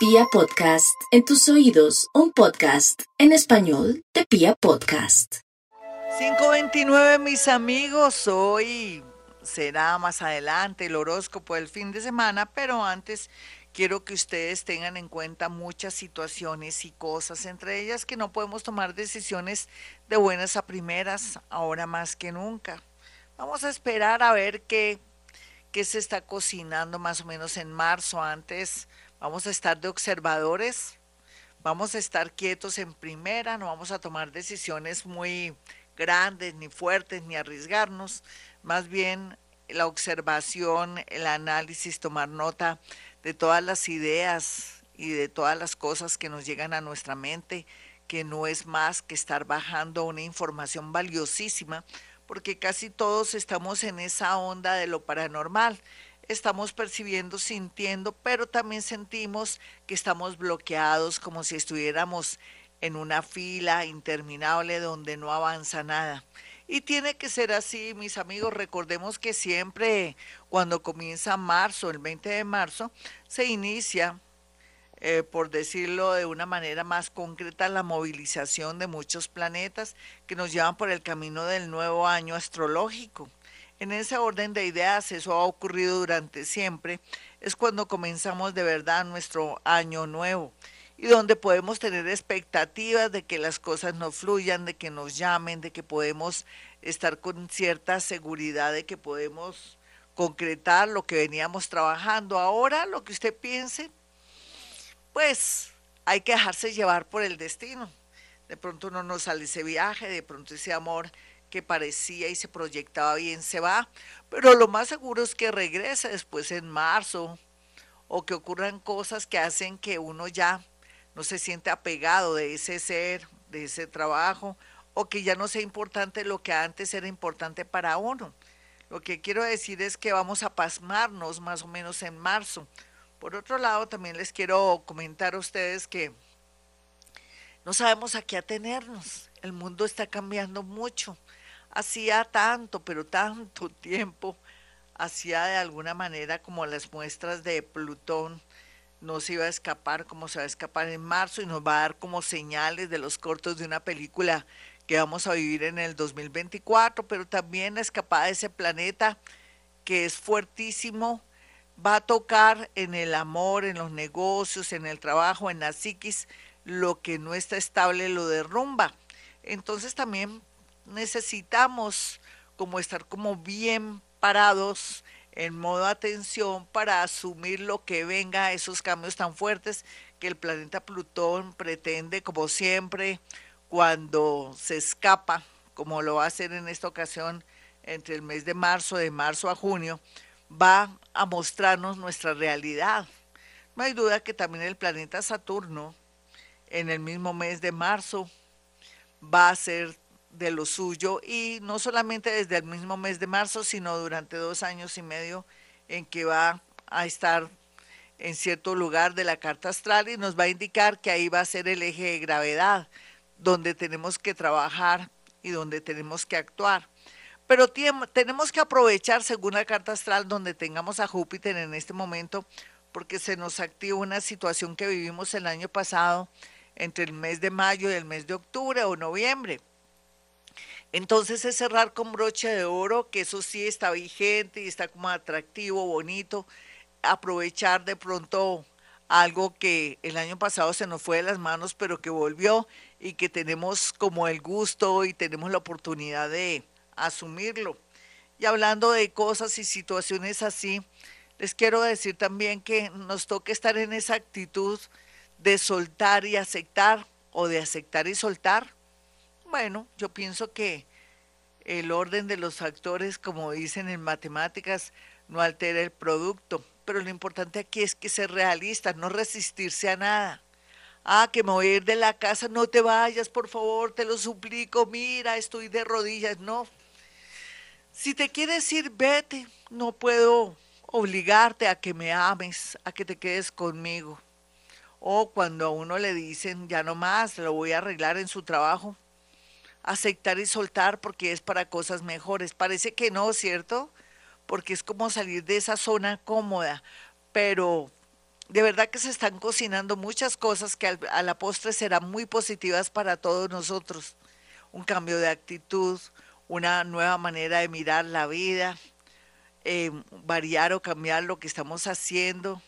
Pia Podcast, en tus oídos, un podcast en español de Pia Podcast. 529 mis amigos, hoy será más adelante el horóscopo del fin de semana, pero antes quiero que ustedes tengan en cuenta muchas situaciones y cosas, entre ellas que no podemos tomar decisiones de buenas a primeras, ahora más que nunca. Vamos a esperar a ver qué, qué se está cocinando más o menos en marzo antes Vamos a estar de observadores, vamos a estar quietos en primera, no vamos a tomar decisiones muy grandes, ni fuertes, ni arriesgarnos. Más bien la observación, el análisis, tomar nota de todas las ideas y de todas las cosas que nos llegan a nuestra mente, que no es más que estar bajando una información valiosísima, porque casi todos estamos en esa onda de lo paranormal estamos percibiendo, sintiendo, pero también sentimos que estamos bloqueados como si estuviéramos en una fila interminable donde no avanza nada. Y tiene que ser así, mis amigos. Recordemos que siempre cuando comienza marzo, el 20 de marzo, se inicia, eh, por decirlo de una manera más concreta, la movilización de muchos planetas que nos llevan por el camino del nuevo año astrológico. En ese orden de ideas, eso ha ocurrido durante siempre, es cuando comenzamos de verdad nuestro año nuevo y donde podemos tener expectativas de que las cosas nos fluyan, de que nos llamen, de que podemos estar con cierta seguridad de que podemos concretar lo que veníamos trabajando. Ahora, lo que usted piense, pues hay que dejarse llevar por el destino. De pronto no sale ese viaje, de pronto ese amor que parecía y se proyectaba bien se va, pero lo más seguro es que regrese después en marzo o que ocurran cosas que hacen que uno ya no se siente apegado de ese ser, de ese trabajo, o que ya no sea importante lo que antes era importante para uno. Lo que quiero decir es que vamos a pasmarnos más o menos en marzo. Por otro lado, también les quiero comentar a ustedes que no sabemos a qué atenernos. El mundo está cambiando mucho hacía tanto, pero tanto tiempo, hacía de alguna manera como las muestras de Plutón, no se iba a escapar como se va a escapar en marzo y nos va a dar como señales de los cortos de una película que vamos a vivir en el 2024, pero también la escapada de ese planeta que es fuertísimo, va a tocar en el amor, en los negocios, en el trabajo, en la psiquis, lo que no está estable lo derrumba. Entonces también necesitamos como estar como bien parados en modo atención para asumir lo que venga, esos cambios tan fuertes que el planeta Plutón pretende, como siempre, cuando se escapa, como lo va a hacer en esta ocasión entre el mes de marzo, de marzo a junio, va a mostrarnos nuestra realidad. No hay duda que también el planeta Saturno, en el mismo mes de marzo, va a ser de lo suyo y no solamente desde el mismo mes de marzo, sino durante dos años y medio en que va a estar en cierto lugar de la carta astral y nos va a indicar que ahí va a ser el eje de gravedad, donde tenemos que trabajar y donde tenemos que actuar. Pero tenemos que aprovechar, según la carta astral, donde tengamos a Júpiter en este momento, porque se nos activa una situación que vivimos el año pasado entre el mes de mayo y el mes de octubre o noviembre entonces es cerrar con broche de oro, que eso sí está vigente y está como atractivo, bonito. Aprovechar de pronto algo que el año pasado se nos fue de las manos, pero que volvió y que tenemos como el gusto y tenemos la oportunidad de asumirlo. Y hablando de cosas y situaciones así, les quiero decir también que nos toca estar en esa actitud de soltar y aceptar o de aceptar y soltar bueno, yo pienso que el orden de los factores, como dicen en matemáticas, no altera el producto, pero lo importante aquí es que ser realista, no resistirse a nada. Ah, que me voy a ir de la casa, no te vayas, por favor, te lo suplico, mira, estoy de rodillas, no. Si te quieres ir, vete, no puedo obligarte a que me ames, a que te quedes conmigo. O cuando a uno le dicen, ya no más, lo voy a arreglar en su trabajo, aceptar y soltar porque es para cosas mejores. Parece que no, ¿cierto? Porque es como salir de esa zona cómoda, pero de verdad que se están cocinando muchas cosas que a la postre serán muy positivas para todos nosotros. Un cambio de actitud, una nueva manera de mirar la vida, eh, variar o cambiar lo que estamos haciendo,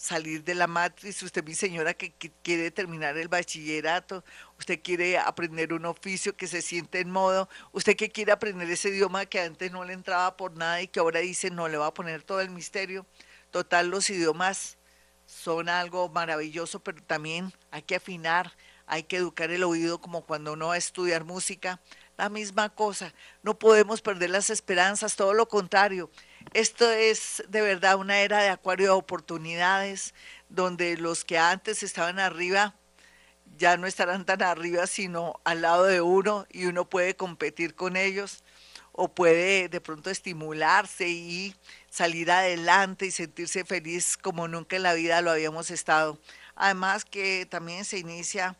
salir de la matriz. Usted, mi señora, que, quiere terminar el bachillerato, usted quiere aprender un oficio que se siente en modo, usted que quiere aprender ese idioma que antes no le entraba por nada y que ahora dice no le va a poner todo el misterio. Total, los idiomas son algo maravilloso, pero también hay que afinar, hay que educar el oído como cuando uno va a estudiar música, la misma cosa. No podemos perder las esperanzas, todo lo contrario. Esto es de verdad una era de acuario de oportunidades, donde los que antes estaban arriba ya no estarán tan arriba, sino al lado de uno y uno puede competir con ellos o puede de pronto estimularse y salir adelante y sentirse feliz como nunca en la vida lo habíamos estado. Además que también se inicia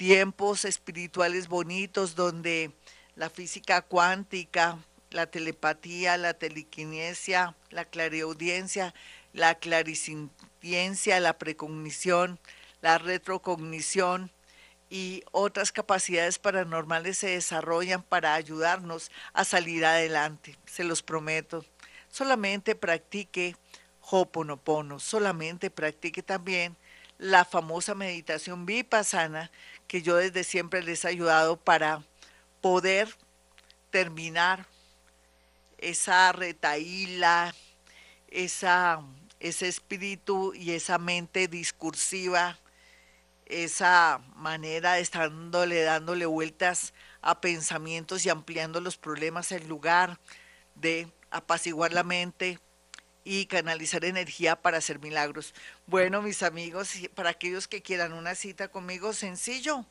tiempos espirituales bonitos donde la física cuántica, la telepatía, la telequinesia, la clareaudiencia, la clarisintiencia, la precognición, la retrocognición y otras capacidades paranormales se desarrollan para ayudarnos a salir adelante, se los prometo. Solamente practique Hoponopono, solamente practique también la famosa meditación vipassana que yo desde siempre les he ayudado para poder terminar esa retaíla, esa, ese espíritu y esa mente discursiva, esa manera de estar dándole, dándole vueltas a pensamientos y ampliando los problemas en lugar de apaciguar la mente y canalizar energía para hacer milagros. Bueno, mis amigos, para aquellos que quieran una cita conmigo, sencillo.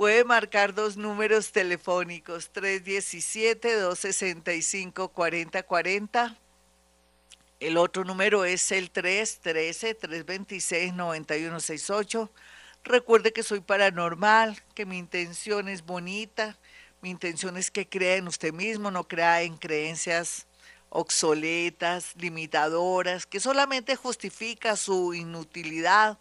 Puede marcar dos números telefónicos, 317-265-4040. El otro número es el 313-326-9168. Recuerde que soy paranormal, que mi intención es bonita, mi intención es que crea en usted mismo, no crea en creencias obsoletas, limitadoras, que solamente justifica su inutilidad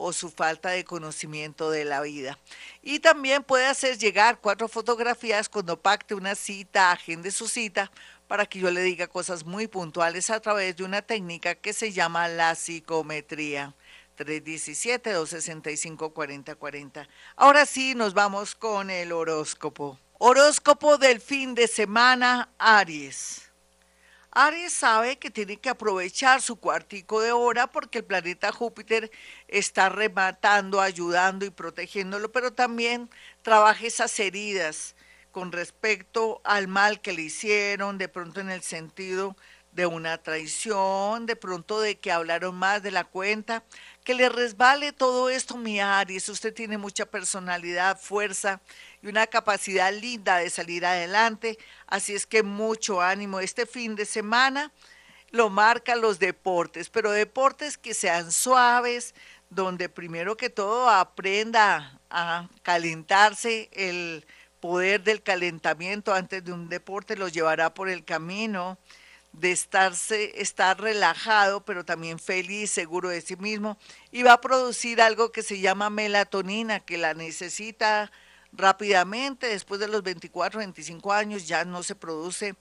o su falta de conocimiento de la vida. Y también puede hacer llegar cuatro fotografías cuando pacte una cita, agende su cita, para que yo le diga cosas muy puntuales a través de una técnica que se llama la psicometría. 317-265-4040. Ahora sí, nos vamos con el horóscopo. Horóscopo del fin de semana, Aries. Aries sabe que tiene que aprovechar su cuartico de hora porque el planeta Júpiter está rematando, ayudando y protegiéndolo, pero también trabaja esas heridas con respecto al mal que le hicieron, de pronto en el sentido de una traición, de pronto de que hablaron más de la cuenta, que le resbale todo esto, mi Aries. Usted tiene mucha personalidad, fuerza y una capacidad linda de salir adelante. Así es que mucho ánimo. Este fin de semana lo marcan los deportes, pero deportes que sean suaves, donde primero que todo aprenda a calentarse el poder del calentamiento antes de un deporte lo llevará por el camino de estarse, estar relajado, pero también feliz, seguro de sí mismo, y va a producir algo que se llama melatonina, que la necesita rápidamente, después de los 24, 25 años ya no se produce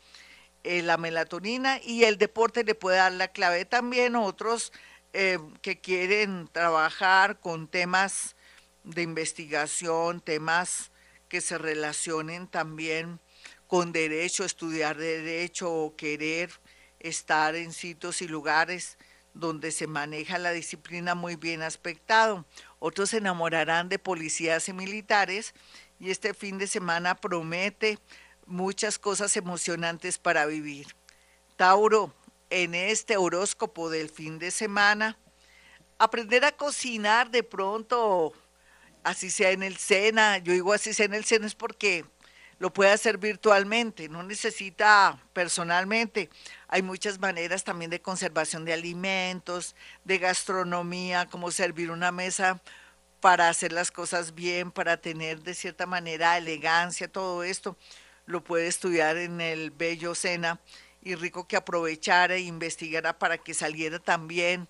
eh, la melatonina y el deporte le puede dar la clave también otros eh, que quieren trabajar con temas de investigación, temas que se relacionen también con derecho, estudiar derecho o querer estar en sitios y lugares donde se maneja la disciplina muy bien aspectado. Otros se enamorarán de policías y militares y este fin de semana promete muchas cosas emocionantes para vivir. Tauro, en este horóscopo del fin de semana, aprender a cocinar de pronto, así sea en el Sena, yo digo así sea en el Sena es porque lo puede hacer virtualmente, no necesita personalmente. Hay muchas maneras también de conservación de alimentos, de gastronomía, como servir una mesa para hacer las cosas bien, para tener de cierta manera elegancia, todo esto lo puede estudiar en el Bello Sena y rico que aprovechara e investigara para que saliera también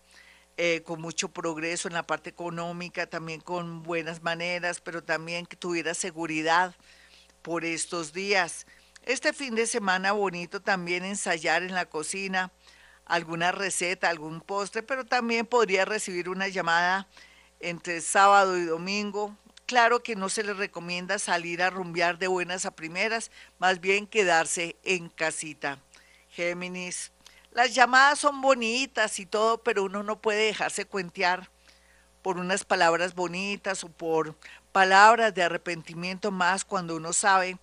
eh, con mucho progreso en la parte económica, también con buenas maneras, pero también que tuviera seguridad por estos días. Este fin de semana bonito también ensayar en la cocina alguna receta, algún postre, pero también podría recibir una llamada entre sábado y domingo. Claro que no se le recomienda salir a rumbear de buenas a primeras, más bien quedarse en casita. Géminis, las llamadas son bonitas y todo, pero uno no puede dejarse cuentear por unas palabras bonitas o por palabras de arrepentimiento más cuando uno sabe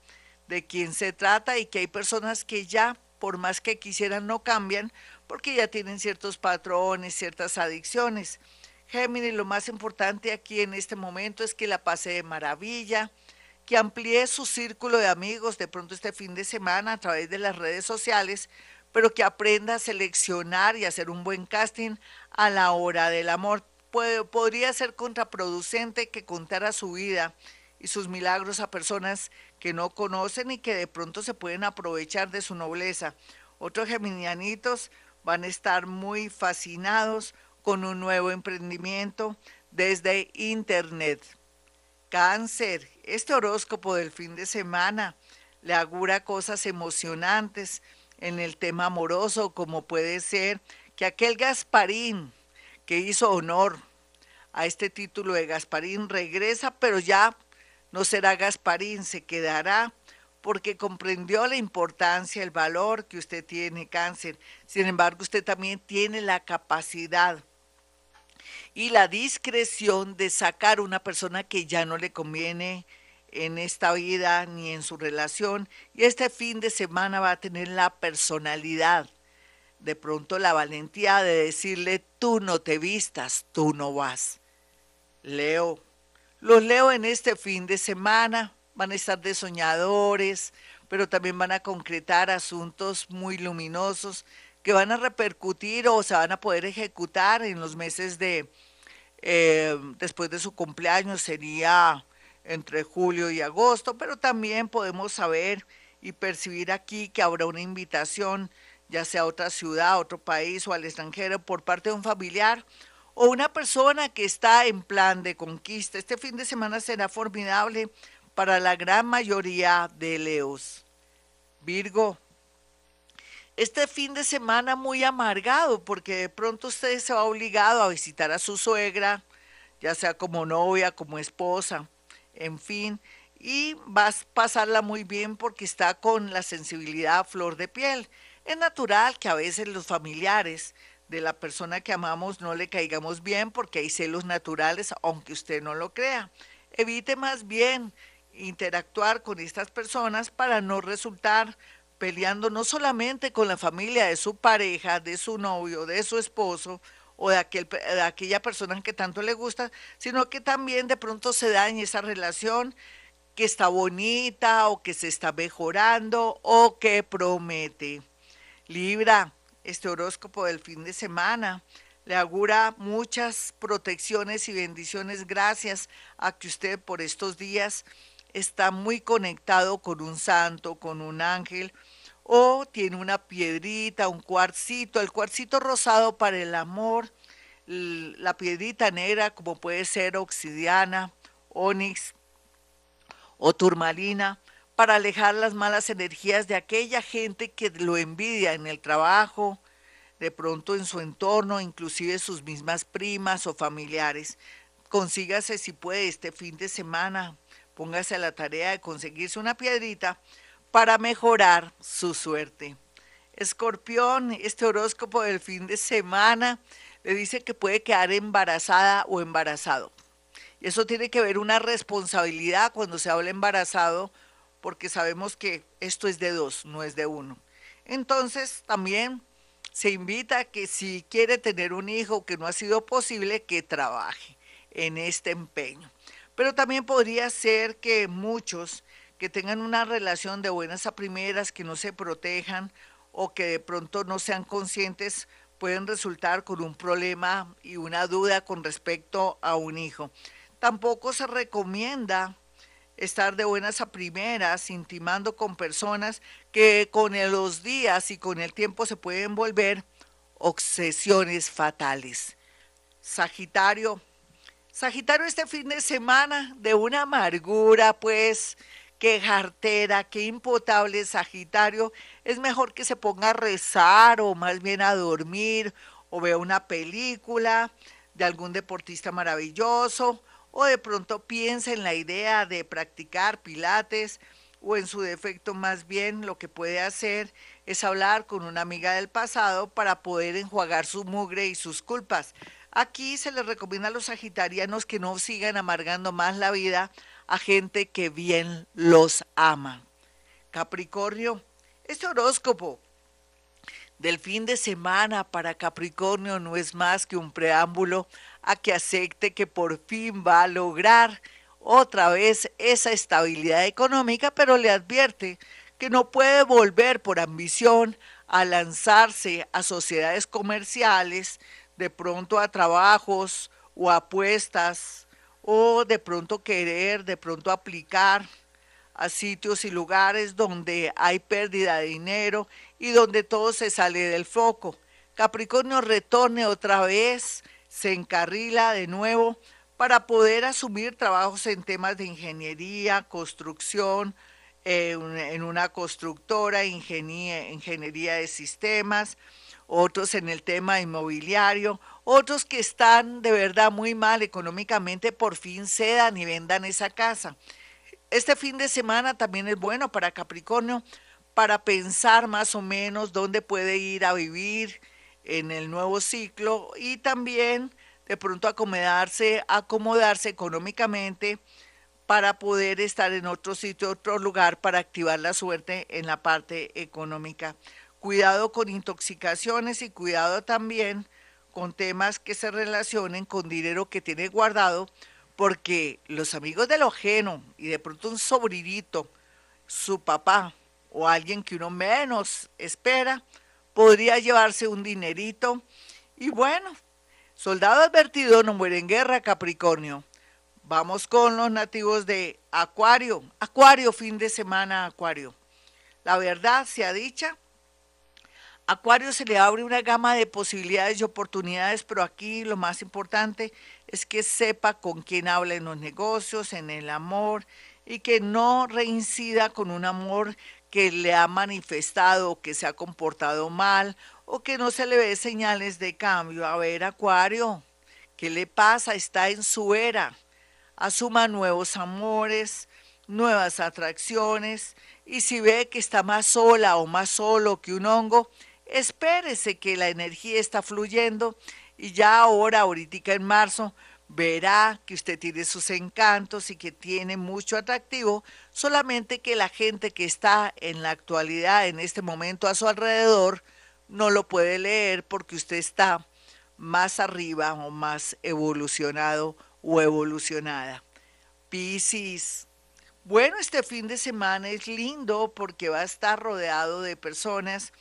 de quién se trata y que hay personas que ya, por más que quisieran, no cambian porque ya tienen ciertos patrones, ciertas adicciones. Géminis, lo más importante aquí en este momento es que la pase de maravilla, que amplíe su círculo de amigos de pronto este fin de semana a través de las redes sociales pero que aprenda a seleccionar y hacer un buen casting a la hora del amor. Podría ser contraproducente que contara su vida y sus milagros a personas que no conocen y que de pronto se pueden aprovechar de su nobleza. Otros geminianitos van a estar muy fascinados con un nuevo emprendimiento desde Internet. Cáncer, este horóscopo del fin de semana le augura cosas emocionantes, en el tema amoroso, como puede ser que aquel Gasparín que hizo honor a este título de Gasparín regresa, pero ya no será Gasparín, se quedará porque comprendió la importancia, el valor que usted tiene, cáncer. Sin embargo, usted también tiene la capacidad y la discreción de sacar una persona que ya no le conviene en esta vida ni en su relación. Y este fin de semana va a tener la personalidad, de pronto la valentía de decirle, tú no te vistas, tú no vas. Leo, los leo en este fin de semana, van a estar de soñadores, pero también van a concretar asuntos muy luminosos que van a repercutir o se van a poder ejecutar en los meses de, eh, después de su cumpleaños, sería entre julio y agosto, pero también podemos saber y percibir aquí que habrá una invitación, ya sea a otra ciudad, a otro país o al extranjero por parte de un familiar o una persona que está en plan de conquista. Este fin de semana será formidable para la gran mayoría de Leos. Virgo, este fin de semana muy amargado porque de pronto usted se va obligado a visitar a su suegra, ya sea como novia, como esposa en fin, y vas a pasarla muy bien porque está con la sensibilidad a flor de piel. Es natural que a veces los familiares de la persona que amamos no le caigamos bien porque hay celos naturales, aunque usted no lo crea. Evite más bien interactuar con estas personas para no resultar peleando no solamente con la familia de su pareja, de su novio, de su esposo o de, aquel, de aquella persona que tanto le gusta, sino que también de pronto se dañe esa relación que está bonita o que se está mejorando o que promete. Libra, este horóscopo del fin de semana. Le augura muchas protecciones y bendiciones. Gracias a que usted por estos días está muy conectado con un santo, con un ángel, o tiene una piedrita, un cuarcito, el cuarcito rosado para el amor, la piedrita negra como puede ser obsidiana, onix o turmalina, para alejar las malas energías de aquella gente que lo envidia en el trabajo, de pronto en su entorno, inclusive sus mismas primas o familiares. Consígase si puede este fin de semana, póngase a la tarea de conseguirse una piedrita para mejorar su suerte. Escorpión, este horóscopo del fin de semana le dice que puede quedar embarazada o embarazado. Eso tiene que ver una responsabilidad cuando se habla embarazado, porque sabemos que esto es de dos, no es de uno. Entonces, también se invita a que si quiere tener un hijo que no ha sido posible, que trabaje en este empeño. Pero también podría ser que muchos que tengan una relación de buenas a primeras, que no se protejan o que de pronto no sean conscientes, pueden resultar con un problema y una duda con respecto a un hijo. Tampoco se recomienda estar de buenas a primeras, intimando con personas que con los días y con el tiempo se pueden volver obsesiones fatales. Sagitario. Sagitario este fin de semana de una amargura, pues, qué jartera, qué impotable Sagitario. Es mejor que se ponga a rezar o más bien a dormir o vea una película de algún deportista maravilloso o de pronto piense en la idea de practicar pilates o en su defecto más bien lo que puede hacer es hablar con una amiga del pasado para poder enjuagar su mugre y sus culpas. Aquí se les recomienda a los sagitarianos que no sigan amargando más la vida a gente que bien los ama. Capricornio, este horóscopo del fin de semana para Capricornio no es más que un preámbulo a que acepte que por fin va a lograr otra vez esa estabilidad económica, pero le advierte que no puede volver por ambición a lanzarse a sociedades comerciales, de pronto a trabajos o apuestas, o de pronto querer, de pronto aplicar a sitios y lugares donde hay pérdida de dinero y donde todo se sale del foco. Capricornio retorne otra vez, se encarrila de nuevo para poder asumir trabajos en temas de ingeniería, construcción, eh, en una constructora, ingeniería de sistemas, otros en el tema inmobiliario, otros que están de verdad muy mal económicamente, por fin cedan y vendan esa casa. Este fin de semana también es bueno para Capricornio para pensar más o menos dónde puede ir a vivir en el nuevo ciclo y también de pronto acomodarse, acomodarse económicamente para poder estar en otro sitio, otro lugar, para activar la suerte en la parte económica. Cuidado con intoxicaciones y cuidado también con temas que se relacionen con dinero que tiene guardado, porque los amigos de lo ajeno y de pronto un sobrinito, su papá o alguien que uno menos espera, podría llevarse un dinerito. Y bueno, soldado advertido no muere en guerra, Capricornio. Vamos con los nativos de Acuario. Acuario, fin de semana, Acuario. La verdad sea dicha, Acuario se le abre una gama de posibilidades y oportunidades, pero aquí lo más importante es que sepa con quién habla en los negocios, en el amor, y que no reincida con un amor que le ha manifestado que se ha comportado mal o que no se le ve señales de cambio. A ver, Acuario, ¿qué le pasa? Está en su era asuma nuevos amores, nuevas atracciones, y si ve que está más sola o más solo que un hongo, espérese que la energía está fluyendo y ya ahora, ahorita en marzo, verá que usted tiene sus encantos y que tiene mucho atractivo, solamente que la gente que está en la actualidad, en este momento a su alrededor, no lo puede leer porque usted está más arriba o más evolucionado o evolucionada. Piscis. Bueno, este fin de semana es lindo porque va a estar rodeado de personas,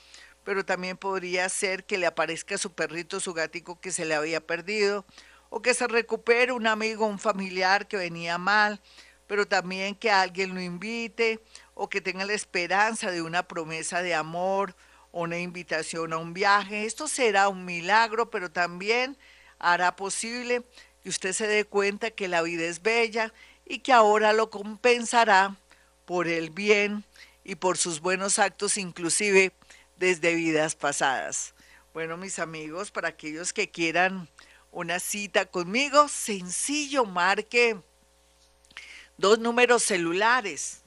pero también podría ser que le aparezca su perrito, su gatico que se le había perdido, o que se recupere un amigo, un familiar que venía mal, pero también que alguien lo invite, o que tenga la esperanza de una promesa de amor, o una invitación a un viaje. Esto será un milagro, pero también hará posible que usted se dé cuenta que la vida es bella y que ahora lo compensará por el bien y por sus buenos actos, inclusive desde vidas pasadas. Bueno, mis amigos, para aquellos que quieran una cita conmigo, sencillo, marque dos números celulares,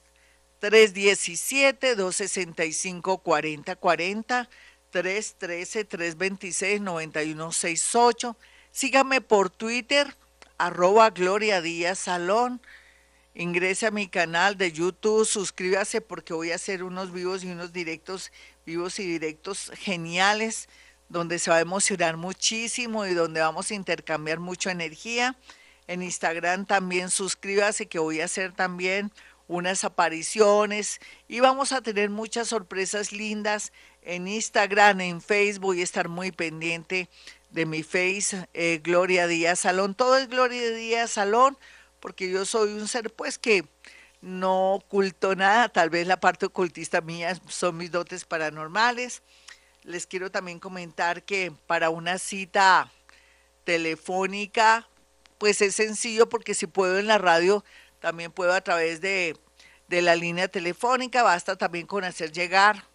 317-265-4040, 313-326-9168 Sígame por Twitter, arroba Gloria Díaz Salón. Ingrese a mi canal de YouTube, suscríbase porque voy a hacer unos vivos y unos directos, vivos y directos geniales, donde se va a emocionar muchísimo y donde vamos a intercambiar mucha energía. En Instagram también suscríbase que voy a hacer también unas apariciones y vamos a tener muchas sorpresas lindas en Instagram, en Facebook, voy a estar muy pendiente de mi face, eh, Gloria Díaz Salón. Todo es Gloria Díaz Salón, porque yo soy un ser pues que no oculto nada, tal vez la parte ocultista mía son mis dotes paranormales. Les quiero también comentar que para una cita telefónica, pues es sencillo porque si puedo en la radio, también puedo a través de, de la línea telefónica, basta también con hacer llegar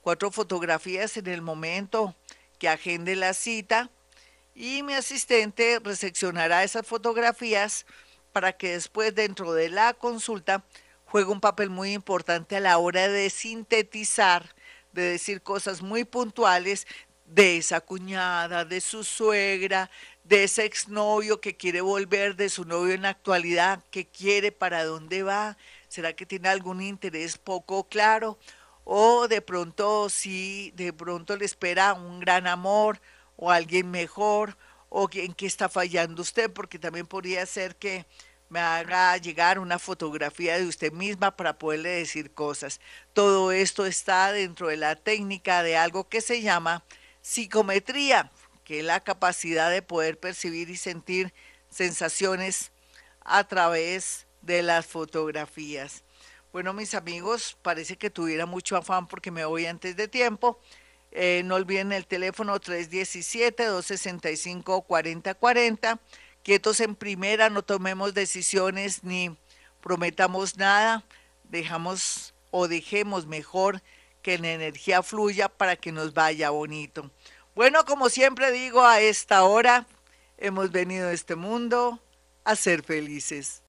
cuatro fotografías en el momento que agende la cita y mi asistente recepcionará esas fotografías para que después dentro de la consulta juegue un papel muy importante a la hora de sintetizar, de decir cosas muy puntuales de esa cuñada, de su suegra, de ese exnovio que quiere volver, de su novio en la actualidad, que quiere, para dónde va, será que tiene algún interés poco claro, o de pronto sí, de pronto le espera un gran amor o alguien mejor, o en qué está fallando usted, porque también podría ser que me haga llegar una fotografía de usted misma para poderle decir cosas. Todo esto está dentro de la técnica de algo que se llama psicometría, que es la capacidad de poder percibir y sentir sensaciones a través de las fotografías. Bueno, mis amigos, parece que tuviera mucho afán porque me voy antes de tiempo. Eh, no olviden el teléfono 317-265-4040. Quietos en primera, no tomemos decisiones ni prometamos nada. Dejamos o dejemos mejor que la energía fluya para que nos vaya bonito. Bueno, como siempre digo, a esta hora hemos venido a este mundo a ser felices.